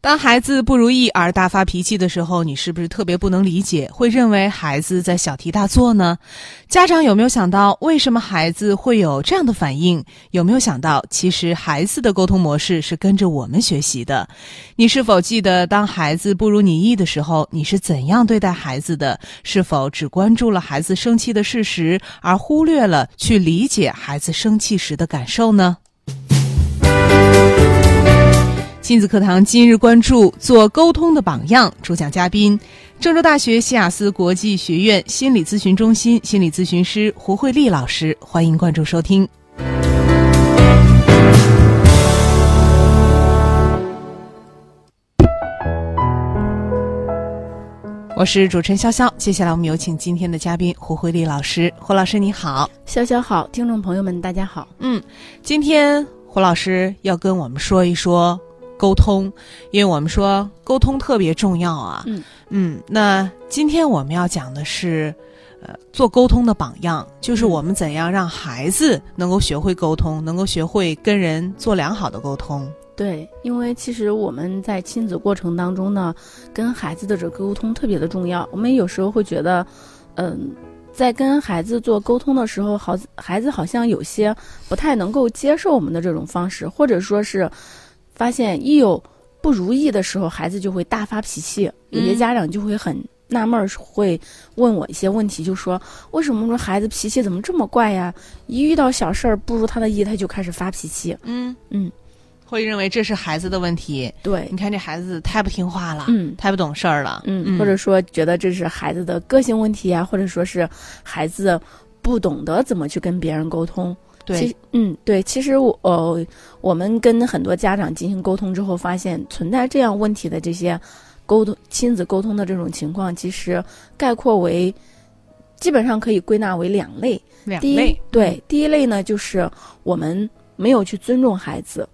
当孩子不如意而大发脾气的时候，你是不是特别不能理解，会认为孩子在小题大做呢？家长有没有想到，为什么孩子会有这样的反应？有没有想到，其实孩子的沟通模式是跟着我们学习的？你是否记得，当孩子不如你意的时候，你是怎样对待孩子的？是否只关注了孩子生气的事实，而忽略了去理解孩子生气时的感受呢？亲子课堂今日关注：做沟通的榜样。主讲嘉宾：郑州大学西雅斯国际学院心理咨询中心心理咨询师胡慧丽老师。欢迎关注收听。我是主持人潇潇，接下来我们有请今天的嘉宾胡慧丽老师。胡老师你好，潇潇好，听众朋友们大家好。嗯，今天胡老师要跟我们说一说。沟通，因为我们说沟通特别重要啊。嗯嗯，那今天我们要讲的是，呃，做沟通的榜样，就是我们怎样让孩子能够学会沟通，能够学会跟人做良好的沟通。对，因为其实我们在亲子过程当中呢，跟孩子的这个沟通特别的重要。我们有时候会觉得，嗯，在跟孩子做沟通的时候，好，孩子好像有些不太能够接受我们的这种方式，或者说是。发现一有不如意的时候，孩子就会大发脾气。有些家长就会很纳闷，会问我一些问题，就说：“为什么说孩子脾气怎么这么怪呀？一遇到小事儿不如他的意，他就开始发脾气。”嗯嗯，会认为这是孩子的问题。对，你看这孩子太不听话了，嗯，太不懂事儿了，嗯，或者说觉得这是孩子的个性问题啊，或者说是孩子不懂得怎么去跟别人沟通。对，嗯，对，其实我呃，我们跟很多家长进行沟通之后，发现存在这样问题的这些沟通亲子沟通的这种情况，其实概括为基本上可以归纳为两类。两类，对，第一类呢，就是我们没有去尊重孩子，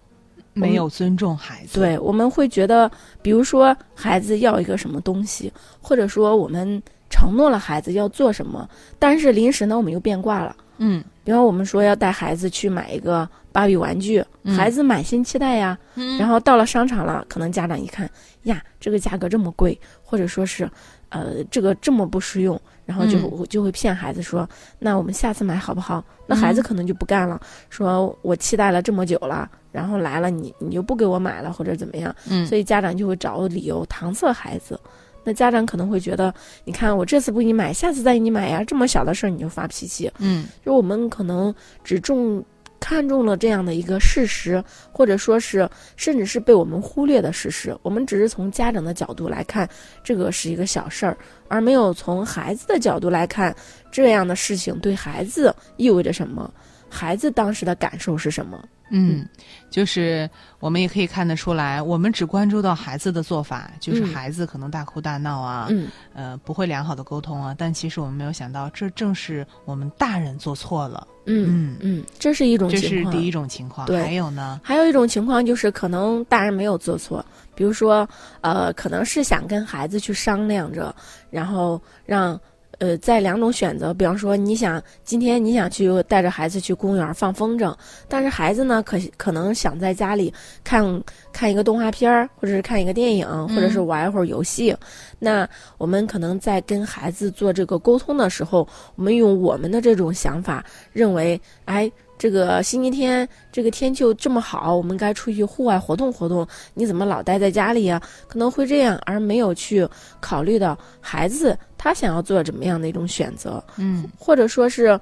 没有尊重孩子。对，我们会觉得，比如说孩子要一个什么东西，或者说我们承诺了孩子要做什么，但是临时呢，我们又变卦了。嗯。比方我们说要带孩子去买一个芭比玩具，孩子满心期待呀。然后到了商场了，可能家长一看，呀，这个价格这么贵，或者说是，呃，这个这么不实用，然后就就会骗孩子说，那我们下次买好不好？那孩子可能就不干了，说我期待了这么久了，然后来了你你就不给我买了或者怎么样？所以家长就会找理由搪塞孩子。那家长可能会觉得，你看我这次不给你买，下次再给你买呀，这么小的事儿你就发脾气。嗯，就我们可能只重看重了这样的一个事实，或者说是甚至是被我们忽略的事实。我们只是从家长的角度来看，这个是一个小事儿，而没有从孩子的角度来看这样的事情对孩子意味着什么，孩子当时的感受是什么。嗯，就是我们也可以看得出来，我们只关注到孩子的做法，就是孩子可能大哭大闹啊，嗯，呃，不会良好的沟通啊。但其实我们没有想到，这正是我们大人做错了。嗯嗯嗯，这是一种情况这是第一种情况。对，还有呢，还有一种情况就是可能大人没有做错，比如说呃，可能是想跟孩子去商量着，然后让。呃，在两种选择，比方说，你想今天你想去带着孩子去公园放风筝，但是孩子呢，可可能想在家里看看一个动画片儿，或者是看一个电影，或者是玩一会儿游戏。那我们可能在跟孩子做这个沟通的时候，我们用我们的这种想法，认为，哎。这个星期天，这个天气这么好，我们该出去户外活动活动。你怎么老待在家里呀？可能会这样，而没有去考虑到孩子他想要做怎么样的一种选择。嗯，或者说是，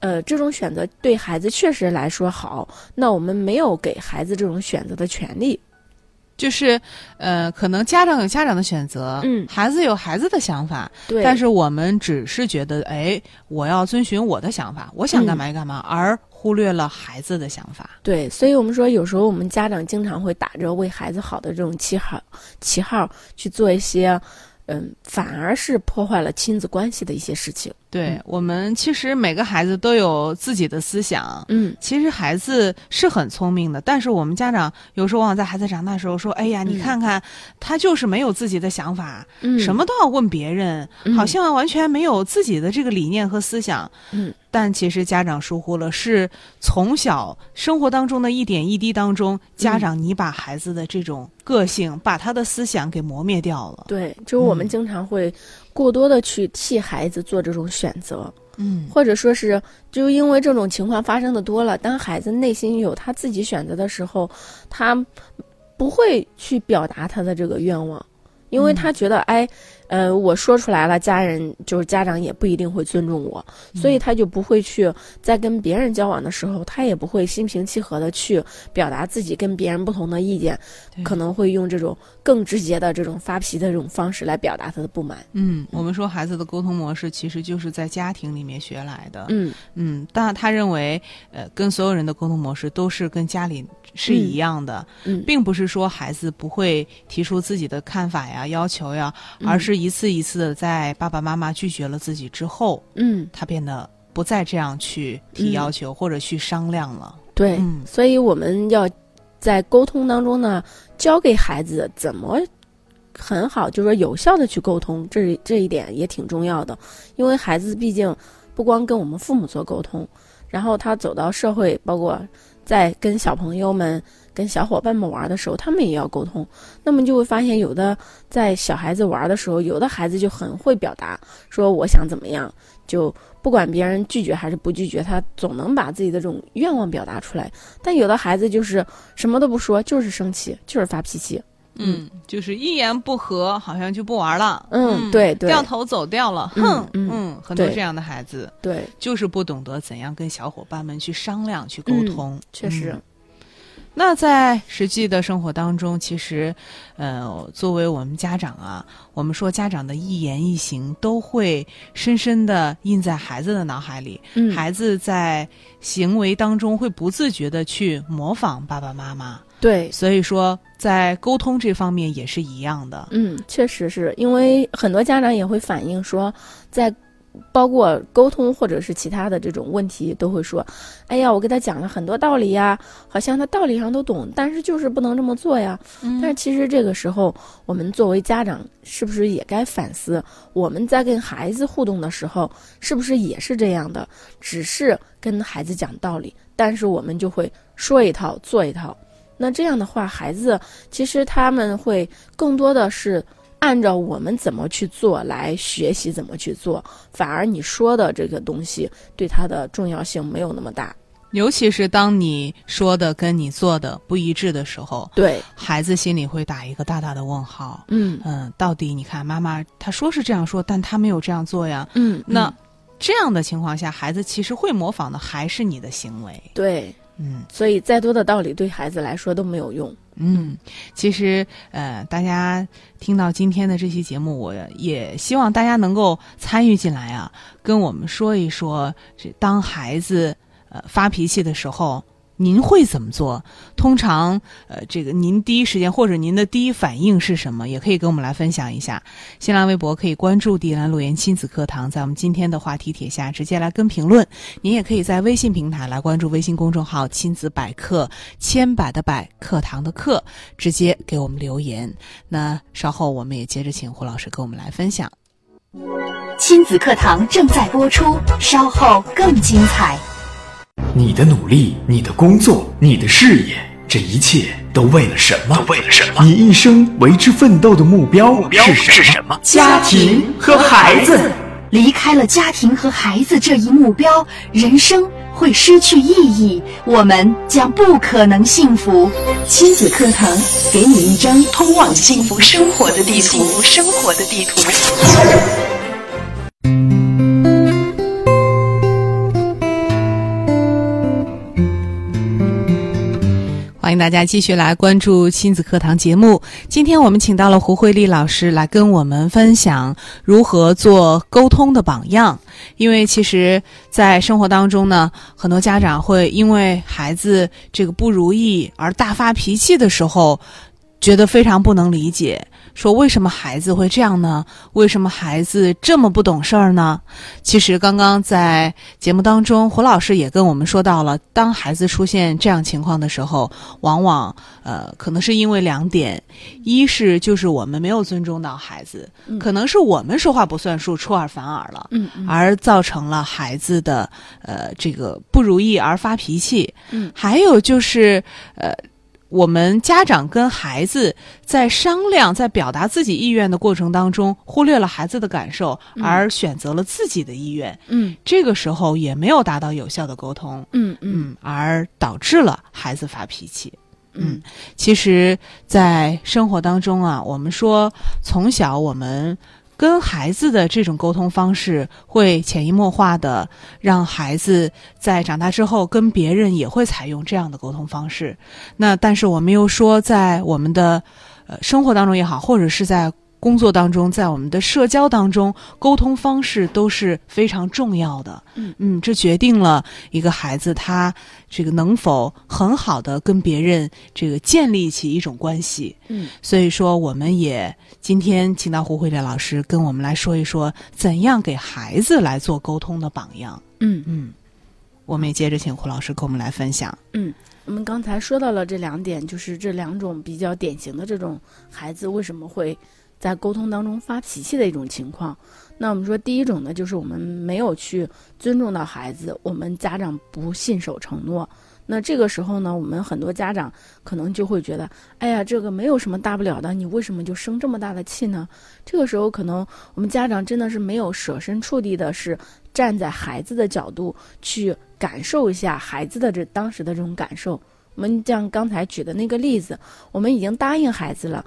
呃，这种选择对孩子确实来说好，那我们没有给孩子这种选择的权利。就是，呃，可能家长有家长的选择，嗯，孩子有孩子的想法，对。但是我们只是觉得，哎，我要遵循我的想法，我想干嘛干嘛，而忽略了孩子的想法。对，所以我们说，有时候我们家长经常会打着为孩子好的这种旗号，旗号去做一些，嗯，反而是破坏了亲子关系的一些事情。对我们，其实每个孩子都有自己的思想。嗯其实孩子是很聪明的，但是我们家长有时候往往在孩子长大的时候说：“哎呀，你嗯看看，他就是没有自己的想法，嗯，什么都要问别人，嗯好像完全没有自己的这个理念和思想。”嗯，但其实家长疏忽了，是从小生活当中的一点一滴当中，家长你把孩子的这种个性，把他的思想给磨灭掉了。对，就是我们嗯。经常会过多的去替孩子做这种选择，嗯。或者说是就因为这种情况发生的多了，当孩子内心有他自己选择的时候，他不会去表达他的这个愿望，因为嗯。他觉得，哎，呃，我说出来了，家人就是家长也不一定会尊重我，所以他就不会去在跟别人交往的时候，他也不会心平气和的去表达自己跟别人不同的意见，可能会用这种更直接的这种发脾的这种方式来表达他的不满。嗯，我们说孩子的沟通模式其实就是在家庭里面学来的。嗯。嗯，但他认为，呃，跟所有人的沟通模式都是跟家里是一样的，嗯，并不是说孩子不会提出自己的看法呀、要求呀，嗯。而是一次一次的在爸爸妈妈拒绝了自己之后，嗯。他变得不再这样去提要求、或者去商量了。对，嗯所以我们要在沟通当中呢，教给孩子怎么很好，就是说有效的去沟通，这这一点也挺重要的。因为孩子毕竟不光跟我们父母做沟通，然后他走到社会，包括在跟小朋友们、跟小伙伴们玩的时候，他们也要沟通。那么就会发现，有的在小孩子玩的时候，有的孩子就很会表达，说我想怎么样，就不管别人拒绝还是不拒绝，他总能把自己的这种愿望表达出来。但有的孩子就是什么都不说，就是生气，就是发脾气。嗯，就是一言不合，好像就不玩了。嗯对对掉头走掉了。嗯哼，嗯很多这样的孩子对，就是不懂得怎样跟小伙伴们去商量、去沟嗯通。确实嗯，那在实际的生活当中，其实，呃，作为我们家长啊，我们说家长的一言一行都会深深的印在孩子的脑海里，嗯，孩子在行为当中会不自觉的去模仿爸爸妈妈，对，所以说在沟通这方面也是一样的。嗯，确实是。因为很多家长也会反映说，在包括沟通或者是其他的这种问题，都会说，哎呀，我给他讲了很多道理呀，好像他道理上都懂，但是就是不能这么做呀。嗯但是其实这个时候，我们作为家长，是不是也该反思，我们在跟孩子互动的时候，是不是也是这样的？只是跟孩子讲道理，但是我们就会说一套做一套。那这样的话，孩子其实他们会更多的是按照我们怎么去做来学习怎么去做，反而你说的这个东西对他的重要性没有那么大。尤其是当你说的跟你做的不一致的时候，对，孩子心里会打一个大大的问号。嗯嗯，到底你看妈妈她说是这样说，但她没有这样做呀。嗯，那嗯这样的情况下，孩子其实会模仿的还是你的行为。对，嗯所以再多的道理对孩子来说都没有用。嗯，其实呃，大家听到今天的这期节目，我也希望大家能够参与进来啊，跟我们说一说，这当孩子呃发脾气的时候。您会怎么做？通常，呃，这个您第一时间或者您的第一反应是什么？也可以跟我们来分享一下。新浪微博可以关注“迪兰路言亲子课堂”，在我们今天的话题帖下直接来跟评论。您也可以在微信平台来关注微信公众号“亲子百科”，千百的百，课堂的课，直接给我们留言。那稍后我们也接着请胡老师跟我们来分享。亲子课堂正在播出，稍后更精彩。你的努力，你的工作，你的事业，这一切都为了什么？都为了什么？你一生为之奋斗的目标目标是什么？家庭和孩子。离开了家庭和孩子这一目标，人生会失去意义，我们将不可能幸福。亲子课堂给你一张通往幸福生活的地图。生活的地图。迎大家继续来关注亲子课堂节目。今天我们请到了胡慧丽老师来跟我们分享如何做沟通的榜样。因为其实，在生活当中呢，很多家长会因为孩子这个不如意而大发脾气的时候，觉得非常不能理解。说为什么孩子会这样呢？为什么孩子这么不懂事儿呢？其实刚刚在节目当中，胡老师也跟我们说到了，当孩子出现这样情况的时候，往往呃可能是因为两点，一是就是我们没有尊重到孩子，可能是我们说话不算数，出尔反尔了，嗯嗯而造成了孩子的呃这个不如意而发脾气。嗯，还有就是呃。我们家长跟孩子在商量、在表达自己意愿的过程当中，忽略了孩子的感受，而选择了自己的意愿。嗯。这个时候也没有达到有效的沟通，嗯嗯。嗯，而导致了孩子发脾气。嗯其实，在生活当中啊，我们说从小我们跟孩子的这种沟通方式，会潜移默化的让孩子在长大之后跟别人也会采用这样的沟通方式。那但是我们又说，在我们的呃生活当中也好，或者是在工作当中，在我们的社交当中，沟通方式都是非常重要的。嗯嗯，这决定了一个孩子他这个能否很好的跟别人这个建立起一种关系。嗯所以说，我们也今天请到胡慧莲老师跟我们来说一说，怎样给孩子来做沟通的榜样。嗯嗯，我们也接着请胡老师跟我们来分享。嗯，我们刚才说到了这两点，就是这两种比较典型的这种孩子为什么会在沟通当中发脾气的一种情况。那我们说第一种呢，就是我们没有去尊重到孩子，我们家长不信守承诺。那这个时候呢，我们很多家长可能就会觉得，哎呀，这个没有什么大不了的，你为什么就生这么大的气呢？这个时候，可能我们家长真的是没有设身处地的，是站在孩子的角度去感受一下孩子的这当时的这种感受。我们像刚才举的那个例子，我们已经答应孩子了，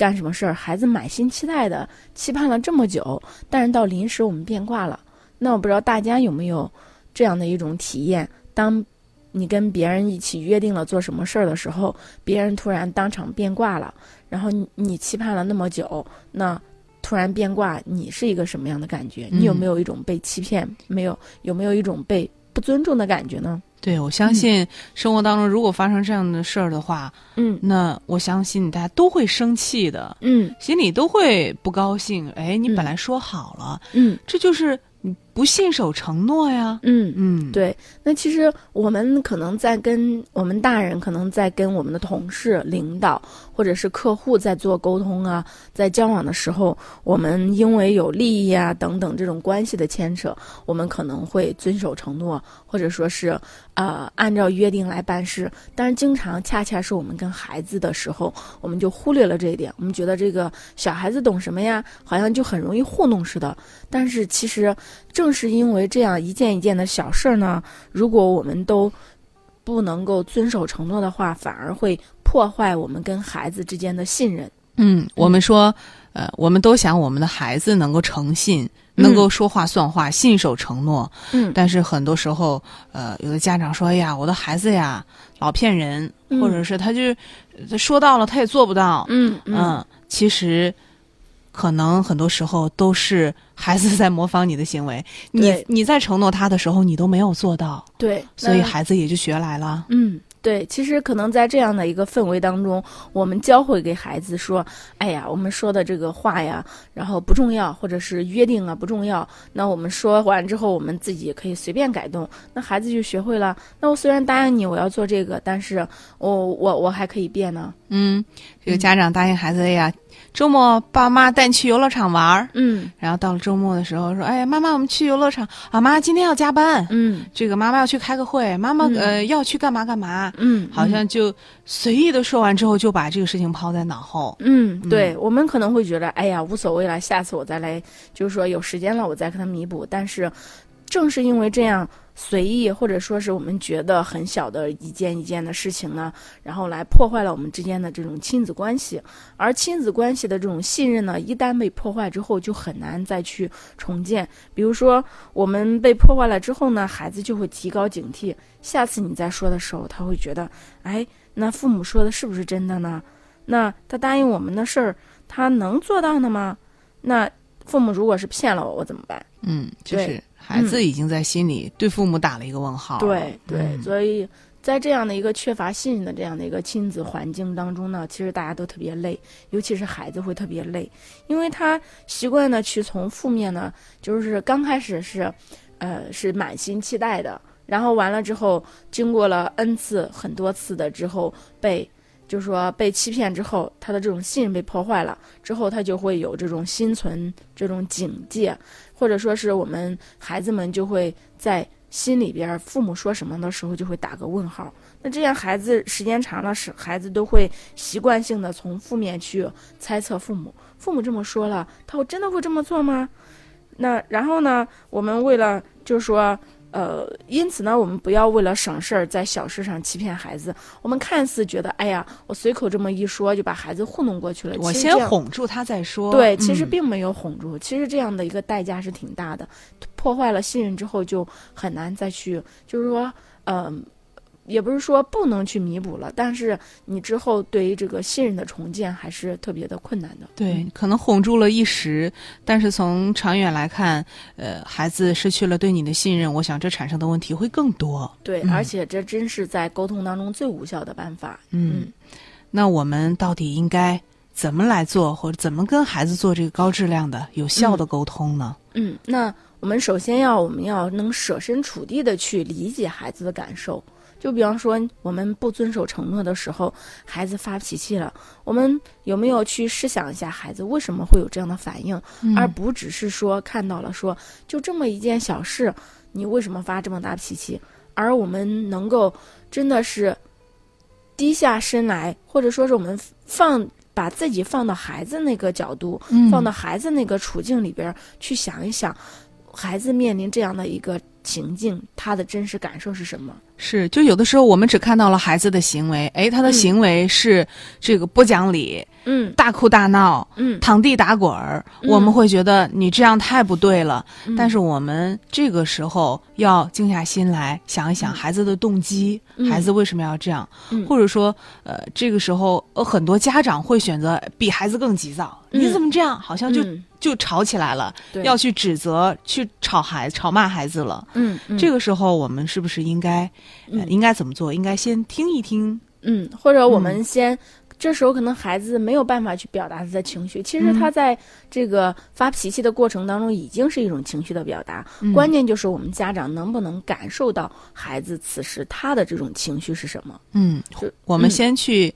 干什么事儿，孩子满心期待的期盼了这么久，但是到临时我们变卦了。那我不知道大家有没有这样的一种体验？当你跟别人一起约定了做什么事儿的时候，别人突然当场变卦了，然后你你期盼了那么久，那突然变卦，你是一个什么样的感觉？你有没有一种被欺骗？没有？有没有一种被不尊重的感觉呢？对，我相信生活当中如果发生这样的事儿的话，嗯。那我相信大家都会生气的，嗯。心里都会不高兴。哎，你嗯。本来说好了，嗯。这就是你不信守承诺呀。嗯。嗯，对，那其实我们可能在跟我们大人，可能在跟我们的同事、领导或者是客户在做沟通啊，在交往的时候，我们因为有利益啊等等这种关系的牵扯，我们可能会遵守承诺，或者说是呃按照约定来办事。但是经常恰恰是我们跟孩子的时候，我们就忽略了这一点，我们觉得这个小孩子懂什么呀，好像就很容易糊弄似的。但是其实正是因为这样一件一件的小事儿呢，如果我们都不能够遵守承诺的话，反而会破坏我们跟孩子之间的信任。嗯，我们说，呃，我们都想我们的孩子能够诚信，能够说话算话，信守承诺。嗯但是很多时候，呃，有的家长说：“哎呀，我的孩子呀，老骗人，嗯或者是他就他说到了，他也做不到。嗯嗯，其实可能很多时候都是孩子在模仿你的行为，你你在承诺他的时候，你都没有做到，对，所以孩子也就学来了。嗯，对，其实可能在这样的一个氛围当中，我们教会给孩子说：“哎呀，我们说的这个话呀，然后不重要，或者是约定啊不重要。那我们说完之后，我们自己也可以随便改动。那孩子就学会了。那我虽然答应你我要做这个，但是我我我还可以变呢。嗯，这个家长答应孩子：“哎呀，周末爸妈带你去游乐场玩儿。”嗯然后到了周末的时候说：“哎呀，妈妈，我们去游乐场啊！妈今天要加班，嗯这个妈妈要去开个会，妈妈、嗯呃要去干嘛干嘛。”嗯，好像就随意的说完之后，就把这个事情抛在脑后。嗯，对，我们可能会觉得，哎呀，无所谓了，下次我再来，就是说有时间了，我再跟他弥补。但是，正是因为这样随意，或者说是我们觉得很小的一件一件的事情呢，然后来破坏了我们之间的这种亲子关系。而亲子关系的这种信任呢，一旦被破坏之后，就很难再去重建。比如说，我们被破坏了之后呢，孩子就会提高警惕，下次你再说的时候，他会觉得，哎，那父母说的是不是真的呢？那他答应我们的事儿，他能做到的吗？那父母如果是骗了我，我怎么办？嗯，就是对孩子已经在心里对父母打了一个问号了。对对，嗯所以在这样的一个缺乏信任的这样的一个亲子环境当中呢，其实大家都特别累，尤其是孩子会特别累，因为他习惯呢去从负面呢，就是刚开始是，呃，是满心期待的，然后完了之后，经过了 n 次很多次的之后被。就是说被欺骗之后，他的这种信任被破坏了之后，他就会有这种心存这种警戒，或者说是我们孩子们就会在心里边，父母说什么的时候就会打个问号。那这样孩子时间长了，是孩子都会习惯性的从负面去猜测父母。父母这么说了，他会真的会这么做吗？那然后呢，我们为了就是说。呃，因此呢，我们不要为了省事儿，在小事上欺骗孩子。我们看似觉得，哎呀，我随口这么一说，就把孩子糊弄过去了。我先哄住他再说。对，其实并没有哄住。其实这样的一个代价是挺大的，破坏了信任之后，就很难再去，就是说，嗯。也不是说不能去弥补了，但是你之后对于这个信任的重建还是特别的困难的。对，可能哄住了一时，但是从长远来看，呃，孩子失去了对你的信任，我想这产生的问题会更多。对，而且这真是在沟通当中最无效的办法。嗯，那我们到底应该怎么来做，或者怎么跟孩子做这个高质量的、有效的沟通呢？嗯，那我们首先要我们要能设身处地的去理解孩子的感受。就比方说，我们不遵守承诺的时候，孩子发脾气了，我们有没有去试想一下，孩子为什么会有这样的反应，而不只是说看到了说就这么一件小事，你为什么发这么大脾气？而我们能够真的是低下身来，或者说是我们放把自己放到孩子那个角度，放到孩子那个处境里边去想一想，孩子面临这样的一个情境，他的真实感受是什么？是，就有的时候我们只看到了孩子的行为，哎，他的行为是这个不讲理，嗯，大哭大闹，嗯，躺地打滚儿，我们会觉得你这样太不对了。但是我们这个时候要静下心来想一想孩子的动机，孩子为什么要这样，或者说，呃，这个时候呃很多家长会选择比孩子更急躁，你怎么这样，好像就就吵起来了，要去指责、去吵孩、吵骂孩子了。嗯，这个时候我们是不是应该？应该怎么做？应该先听一听，嗯，或者我们先，这时候可能孩子没有办法去表达他的情绪，其实他在这个发脾气的过程当中已经是一种情绪的表达。关键就是我们家长能不能感受到孩子此时他的这种情绪是什么？嗯，我们先去。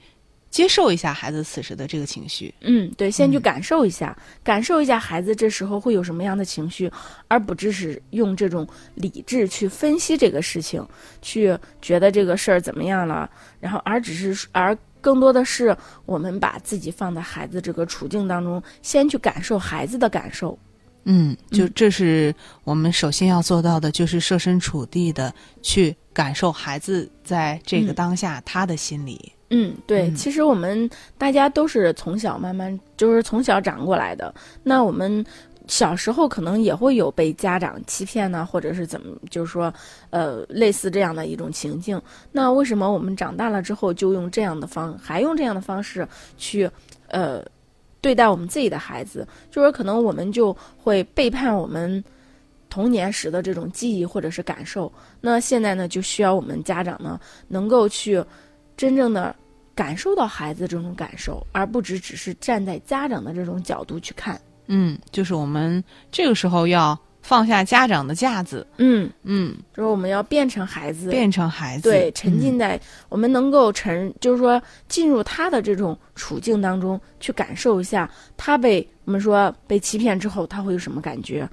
接受一下孩子此时的这个情绪，嗯，对，先去感受一下，感受一下孩子这时候会有什么样的情绪，而不只是用这种理智去分析这个事情，去觉得这个事儿怎么样了，然后而只是而更多的是我们把自己放在孩子这个处境当中，先去感受孩子的感受。嗯，就这是我们首先要做到的，就是设身处地的去感受孩子在这个当下他的心理。嗯，对，其实我们大家都是从小慢慢就是从小长过来的。那我们小时候可能也会有被家长欺骗呢，或者是怎么，就是说，呃，类似这样的一种情境。那为什么我们长大了之后就用这样的方，还用这样的方式去，呃，对待我们自己的孩子？就是可能我们就会背叛我们童年时的这种记忆或者是感受。那现在呢，就需要我们家长呢，能够去。真正的感受到孩子这种感受，而不只只是站在家长的这种角度去看。嗯，就是我们这个时候要放下家长的架子。嗯嗯，就是我们要变成孩子，变成孩子，对，沉浸在我们能够沉，就是说进入他的这种处境当中去感受一下，他被我们说被欺骗之后他会有什么感觉。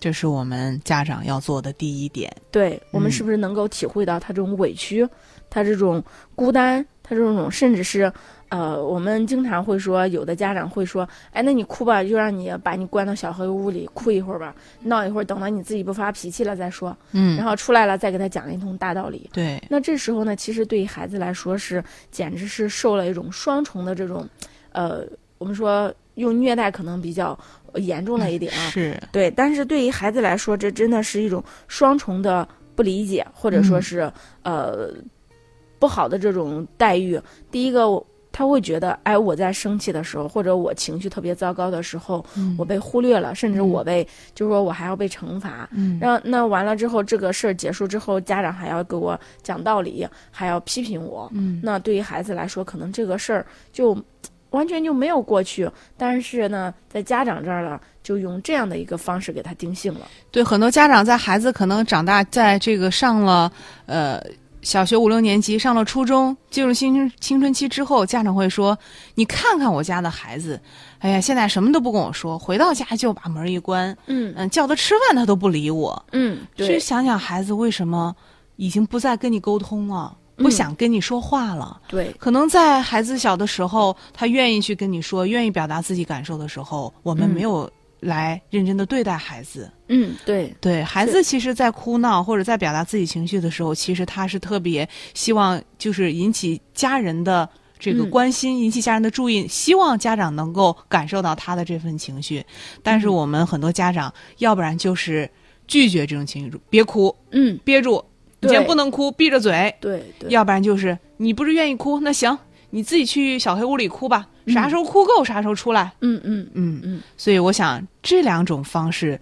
这是我们家长要做的第一点。对我们是不是能够体会到他这种委屈？他这种孤单，他这种甚至是，呃，我们经常会说，有的家长会说，哎，那你哭吧，就让你把你关到小黑屋里哭一会儿吧，闹一会儿，等到你自己不发脾气了再说，嗯，然后出来了再给他讲一通大道理。对，那这时候呢，其实对于孩子来说是简直是受了一种双重的这种，呃，我们说用虐待可能比较严重了一点啊，是对，但是对于孩子来说，这真的是一种双重的不理解，或者说是呃。不好的这种待遇，第一个，他会觉得，哎，我在生气的时候，或者我情绪特别糟糕的时候，嗯我被忽略了，甚至我被，就是说我还要被惩罚。嗯然后那完了之后，这个事儿结束之后，家长还要给我讲道理，还要批评我。嗯那对于孩子来说，可能这个事儿就完全就没有过去，但是呢，在家长这儿了，就用这样的一个方式给他定性了。对，很多家长在孩子可能长大，在这个上了呃小学五六年级，上了初中，进入青春青春期之后，家长会说：“你看看我家的孩子，哎呀，现在什么都不跟我说，回到家就把门一关，嗯嗯，叫他吃饭他都不理我。嗯，去对，想想孩子为什么已经不再跟你沟通了，不嗯。想跟你说话了。对，可能在孩子小的时候，他愿意去跟你说，愿意表达自己感受的时候，我们嗯。没有来认真的对待孩子。嗯对，对孩子，其实，在哭闹或者在表达自己情绪的时候，其实他是特别希望，就是引起家人的这个嗯。关心，引起家人的注意，希望家长能够感受到他的这份情绪。但是嗯。我们很多家长，要不然就是拒绝这种情绪，别哭，嗯。憋住，你今天不能哭，闭着嘴。对对，要不然就是你不是愿意哭，那行，你自己去小黑屋里哭吧，嗯啥时候哭够啥时候出来。嗯嗯嗯嗯，所以我想这两种方式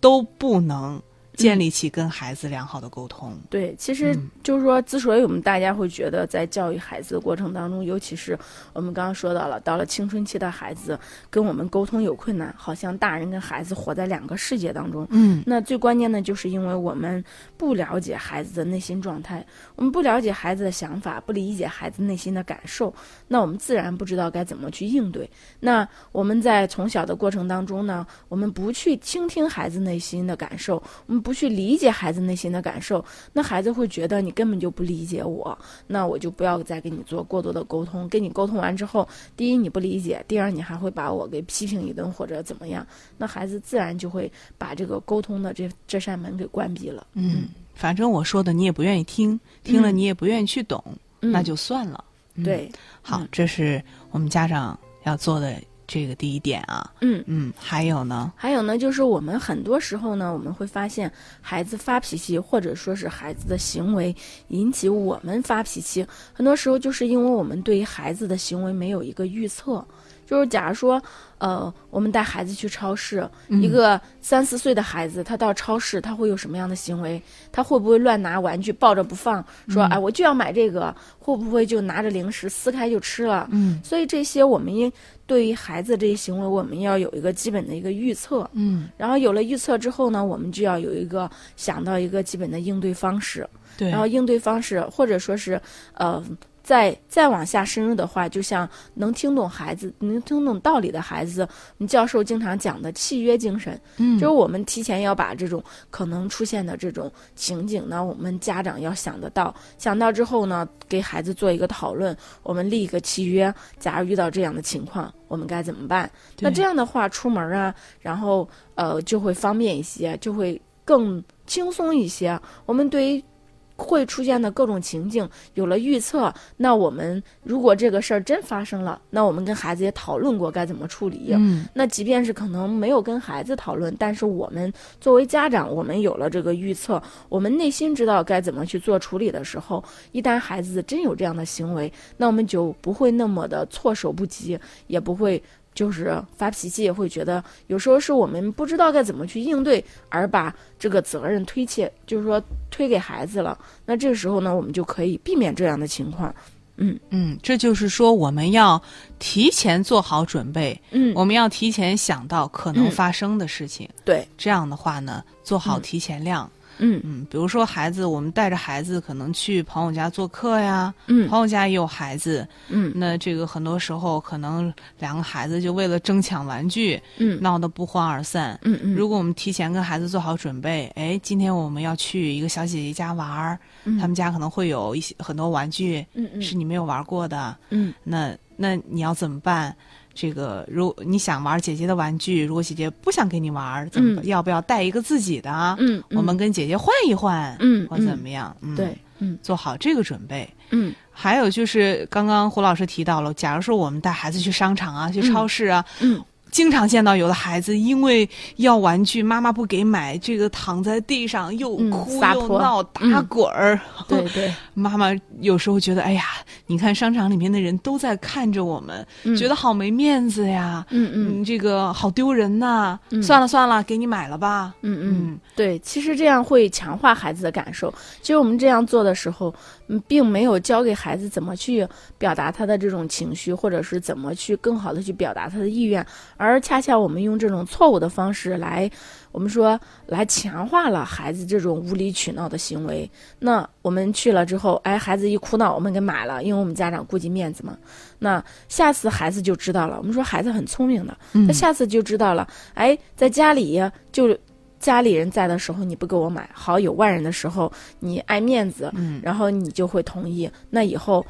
都不能建立起跟孩子良好的沟通。对，其实嗯就是说，之所以我们大家会觉得在教育孩子的过程当中，尤其是我们刚刚说到了，到了青春期的孩子跟我们沟通有困难，好像大人跟孩子活在两个世界当中。嗯那最关键的就是因为我们不了解孩子的内心状态，我们不了解孩子的想法，不理解孩子内心的感受，那我们自然不知道该怎么去应对。那我们在从小的过程当中呢，我们不去倾听孩子内心的感受，我们不去理解孩子内心的感受，那孩子会觉得你根本就不理解我，那我就不要再跟你做过多的沟通。跟你沟通完之后，第一你不理解，第二你还会把我给批评一顿或者怎么样，那孩子自然就会把这个沟通的这这扇门给关闭了。嗯，反正我说的你也不愿意听，听了嗯你也不愿意去懂，嗯那就算了。嗯对，好嗯，这是我们家长要做的这个第一点啊。嗯。嗯，还有呢？还有呢，就是我们很多时候呢，我们会发现孩子发脾气，或者说是孩子的行为引起我们发脾气，很多时候就是因为我们对于孩子的行为没有一个预测。就是假如说，呃，我们带孩子去超市，一个三四岁的孩子，他到超市他会有什么样的行为？他会不会乱拿玩具抱着不放，说哎我就要买这个？会不会就拿着零食撕开就吃了？嗯所以这些我们应对于孩子这些行为，我们要有一个基本的一个预测。嗯，然后有了预测之后呢，我们就要有一个想到一个基本的应对方式。对。然后应对方式，或者说是呃，再再往下深入的话，就像能听懂孩子、能听懂道理的孩子，我们教授经常讲的契约精神，嗯就是我们提前要把这种可能出现的这种情景呢，我们家长要想得到，想到之后呢，给孩子做一个讨论，我们立一个契约，假如遇到这样的情况，我们该怎么办？那这样的话，出门啊，然后呃就会方便一些，就会更轻松一些。我们对于会出现的各种情境有了预测，那我们如果这个事儿真发生了，那我们跟孩子也讨论过该怎么处理。嗯那即便是可能没有跟孩子讨论，但是我们作为家长，我们有了这个预测，我们内心知道该怎么去做处理的时候，一旦孩子真有这样的行为，那我们就不会那么的措手不及，也不会就是发脾气，会觉得有时候是我们不知道该怎么去应对，而把这个责任推卸，就是说推给孩子了。那这个时候呢，我们就可以避免这样的情况。嗯嗯，这就是说我们要提前做好准备，嗯，我们要提前想到可能嗯发生的事情。对，这样的话呢，做好嗯提前量。嗯嗯。嗯，比如说孩子，我们带着孩子可能去朋友家做客呀，嗯。朋友家也有孩子，嗯。那这个很多时候可能两个孩子就为了争抢玩具嗯。闹得不欢而散。嗯嗯，如果我们提前跟孩子做好准备，哎，今天我们要去一个小姐姐家玩儿，嗯。他们家可能会有一些很多玩具嗯嗯。是你没有玩过的，嗯。那那你要怎么办？这个，如你想玩姐姐的玩具，如果姐姐不想给你玩，怎么？嗯要不要带一个自己的？嗯，我们跟姐姐换一换，嗯或怎么样？嗯，对，嗯做好这个准备。嗯还有就是，刚刚胡老师提到了，假如说我们带孩子去商场啊，去超市啊，嗯经常见到有的孩子因为要玩具，妈妈不给买，这个躺在地上又嗯哭又闹、打滚儿。对对，妈妈有时候觉得，哎呀，你看商场里面的人都在看着我们，嗯觉得好没面子呀。嗯嗯嗯，这个好丢人呐、嗯算了算了，给你买了吧。嗯嗯，对，其实这样会强化孩子的感受。其实我们这样做的时候，嗯，并没有教给孩子怎么去表达他的这种情绪，或者是怎么去更好的去表达他的意愿，而恰恰我们用这种错误的方式来，我们说来强化了孩子这种无理取闹的行为。那我们去了之后，哎，孩子一哭闹，我们给买了，因为我们家长顾及面子嘛。那下次孩子就知道了。我们说孩子很聪明的，嗯他下次就知道了。哎，在家里就家里人在的时候你不给我买，好有外人的时候你爱面子，嗯然后你就会同意。那以后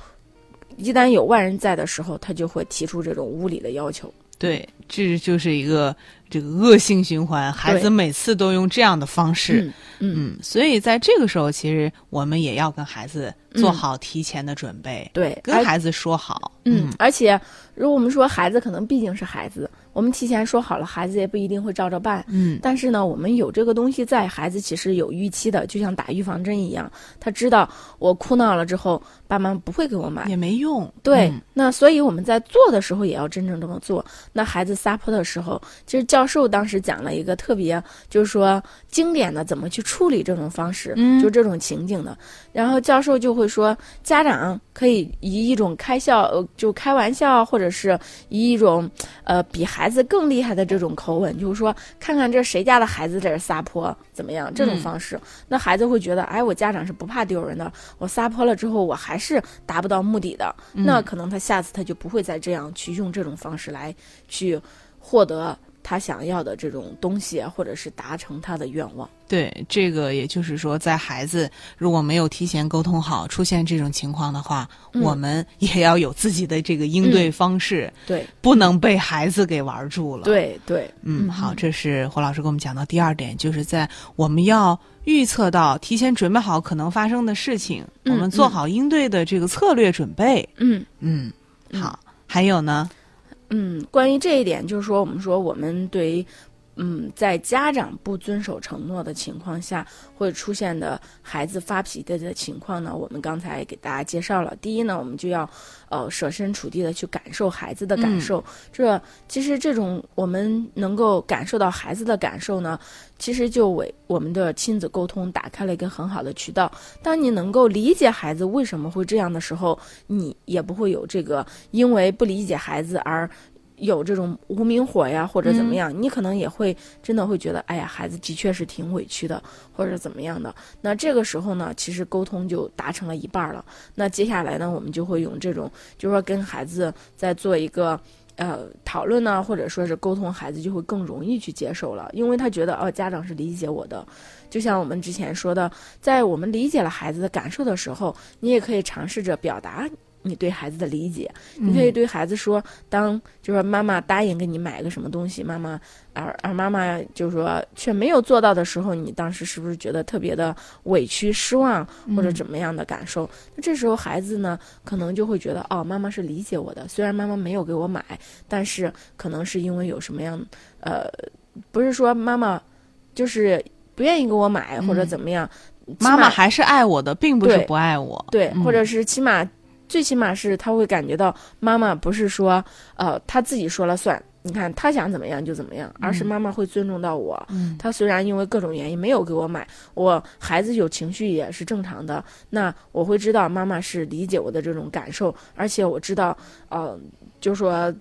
一旦有外人在的时候，他就会提出这种无理的要求。对，这就是一个这个恶性循环，孩子每次都用这样的方式。嗯所以在这个时候，其实我们也要跟孩子做嗯好提前的准备，对，跟孩子说好。嗯，而且如果我们说孩子可能毕竟是孩子，我们提前说好了，孩子也不一定会照着办。嗯但是呢，我们有这个东西在，孩子其实有预期的，就像打预防针一样，他知道我哭闹了之后，爸妈不会给我买。也没用。对，嗯那所以我们在做的时候也要真正这么做。那孩子撒泼的时候，其实教授当时讲了一个特别，就是说经典的怎么去处理这种方式，嗯就这种情景的。然后教授就会说，家长可以以一种开笑，呃，就开玩笑，或者是以一种呃比孩子更厉害的这种口吻，就是说看看这谁家的孩子在这撒泼怎么样这种嗯。方式，那孩子会觉得，哎，我家长是不怕丢人的，我撒泼了之后我还是达不到目的的，那可能他下次他就不会再这样去用这种方式来去获得他想要的这种东西，或者是达成他的愿望。对，这个也就是说，在孩子如果没有提前沟通好，出现这种情况的话，嗯我们也要有自己的这个应对方式，对不能被孩子给玩住了。，对对，嗯，好，这是胡老师给我们讲到第二点，就是在我们要预测到、提前准备好可能发生的事情，嗯我们做好应对的这个策略准备。嗯。嗯，好，还有呢？嗯，关于这一点，就是说，我们说我们对于，嗯，在家长不遵守承诺的情况下，会出现的孩子发脾气的情况呢，我们刚才给大家介绍了。第一呢，我们就要呃设身处地的去感受孩子的感受。这其实这种我们能够感受到孩子的感受呢，其实就为我们的亲子沟通打开了一个很好的渠道。当你能够理解孩子为什么会这样的时候，你也不会有这个因为不理解孩子而有这种无名火呀，或者怎么样，你可能也会真的会觉得，哎呀，孩子的确是挺委屈的，或者怎么样的。那这个时候呢，其实沟通就达成了一半了。那接下来呢，我们就会用这种，就是说跟孩子在做一个。呃，讨论呢，或者说是沟通，孩子就会更容易去接受了，因为他觉得哦，家长是理解我的。就像我们之前说的，在我们理解了孩子的感受的时候，你也可以尝试着表达你对孩子的理解。你可以对孩子说，当就是妈妈答应给你买个什么东西，妈妈而而妈妈就是说却没有做到的时候，你当时是不是觉得特别的委屈、失望或者怎么样的感受？那这时候孩子呢，可能就会觉得哦，妈妈是理解我的，虽然妈妈没有给我买，但是可能是因为有什么样，呃，不是说妈妈就是不愿意给我买或者怎么样，起妈妈还是爱我的，并不是不爱我。对，嗯或者是起码最起码是他会感觉到妈妈不是说呃他自己说了算，你看他想怎么样就怎么样，而是妈妈会尊重到我。嗯他虽然因为各种原因没有给我买，我孩子有情绪也是正常的，那我会知道妈妈是理解我的这种感受，而且我知道呃，就说。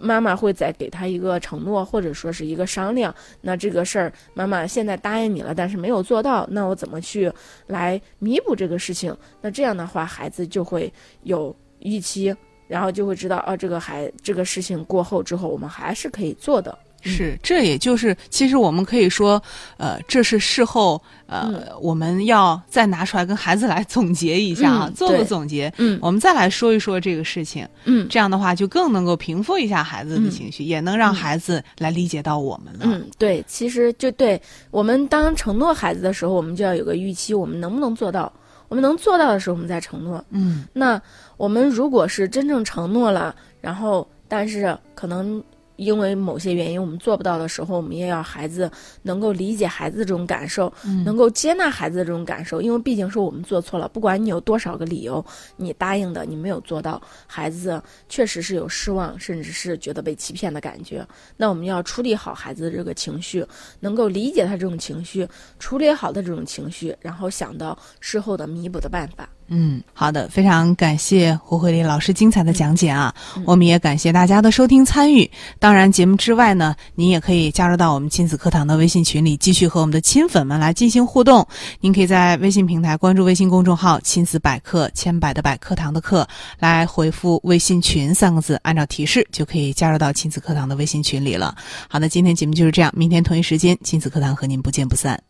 妈妈会再给他一个承诺，或者说是一个商量。那这个事儿，妈妈现在答应你了，但是没有做到，那我怎么去来弥补这个事情？那这样的话，孩子就会有预期，然后就会知道，哦，这个孩这个事情过后之后，我们还是可以做的。是，这也就是，其实我们可以说，呃，这是事后，呃，嗯。我们要再拿出来跟孩子来总结一下啊，嗯做个总结，嗯。我们再来说一说这个事情，嗯。这样的话就更能够平复一下孩子的嗯。情绪，也能让孩子来理解到我们了。嗯，对，其实就对我们当承诺孩子的时候，我们就要有个预期，我们能不能做到？我们能做到的时候，我们再承诺。嗯。那我们如果是真正承诺了，然后但是可能因为某些原因我们做不到的时候，我们也要孩子能够理解孩子的这种感受，能够接纳孩子的这种感受。因为毕竟是我们做错了，不管你有多少个理由，你答应的你没有做到，孩子确实是有失望，甚至是觉得被欺骗的感觉。那我们要处理好孩子的这个情绪，能够理解他这种情绪，处理好的这种情绪，然后想到事后的弥补的办法。嗯，好的，非常感谢胡慧丽老师精彩的讲解啊！我们也感谢大家的收听参与。当然，节目之外呢，您也可以加入到我们亲子课堂的微信群里，继续和我们的亲粉们来进行互动。您可以在微信平台关注微信公众号“亲子百科”，千百的百课堂的课，来回复“微信群”三个字，按照提示就可以加入到亲子课堂的微信群里了。好的，今天节目就是这样，明天同一时间亲子课堂和您不见不散。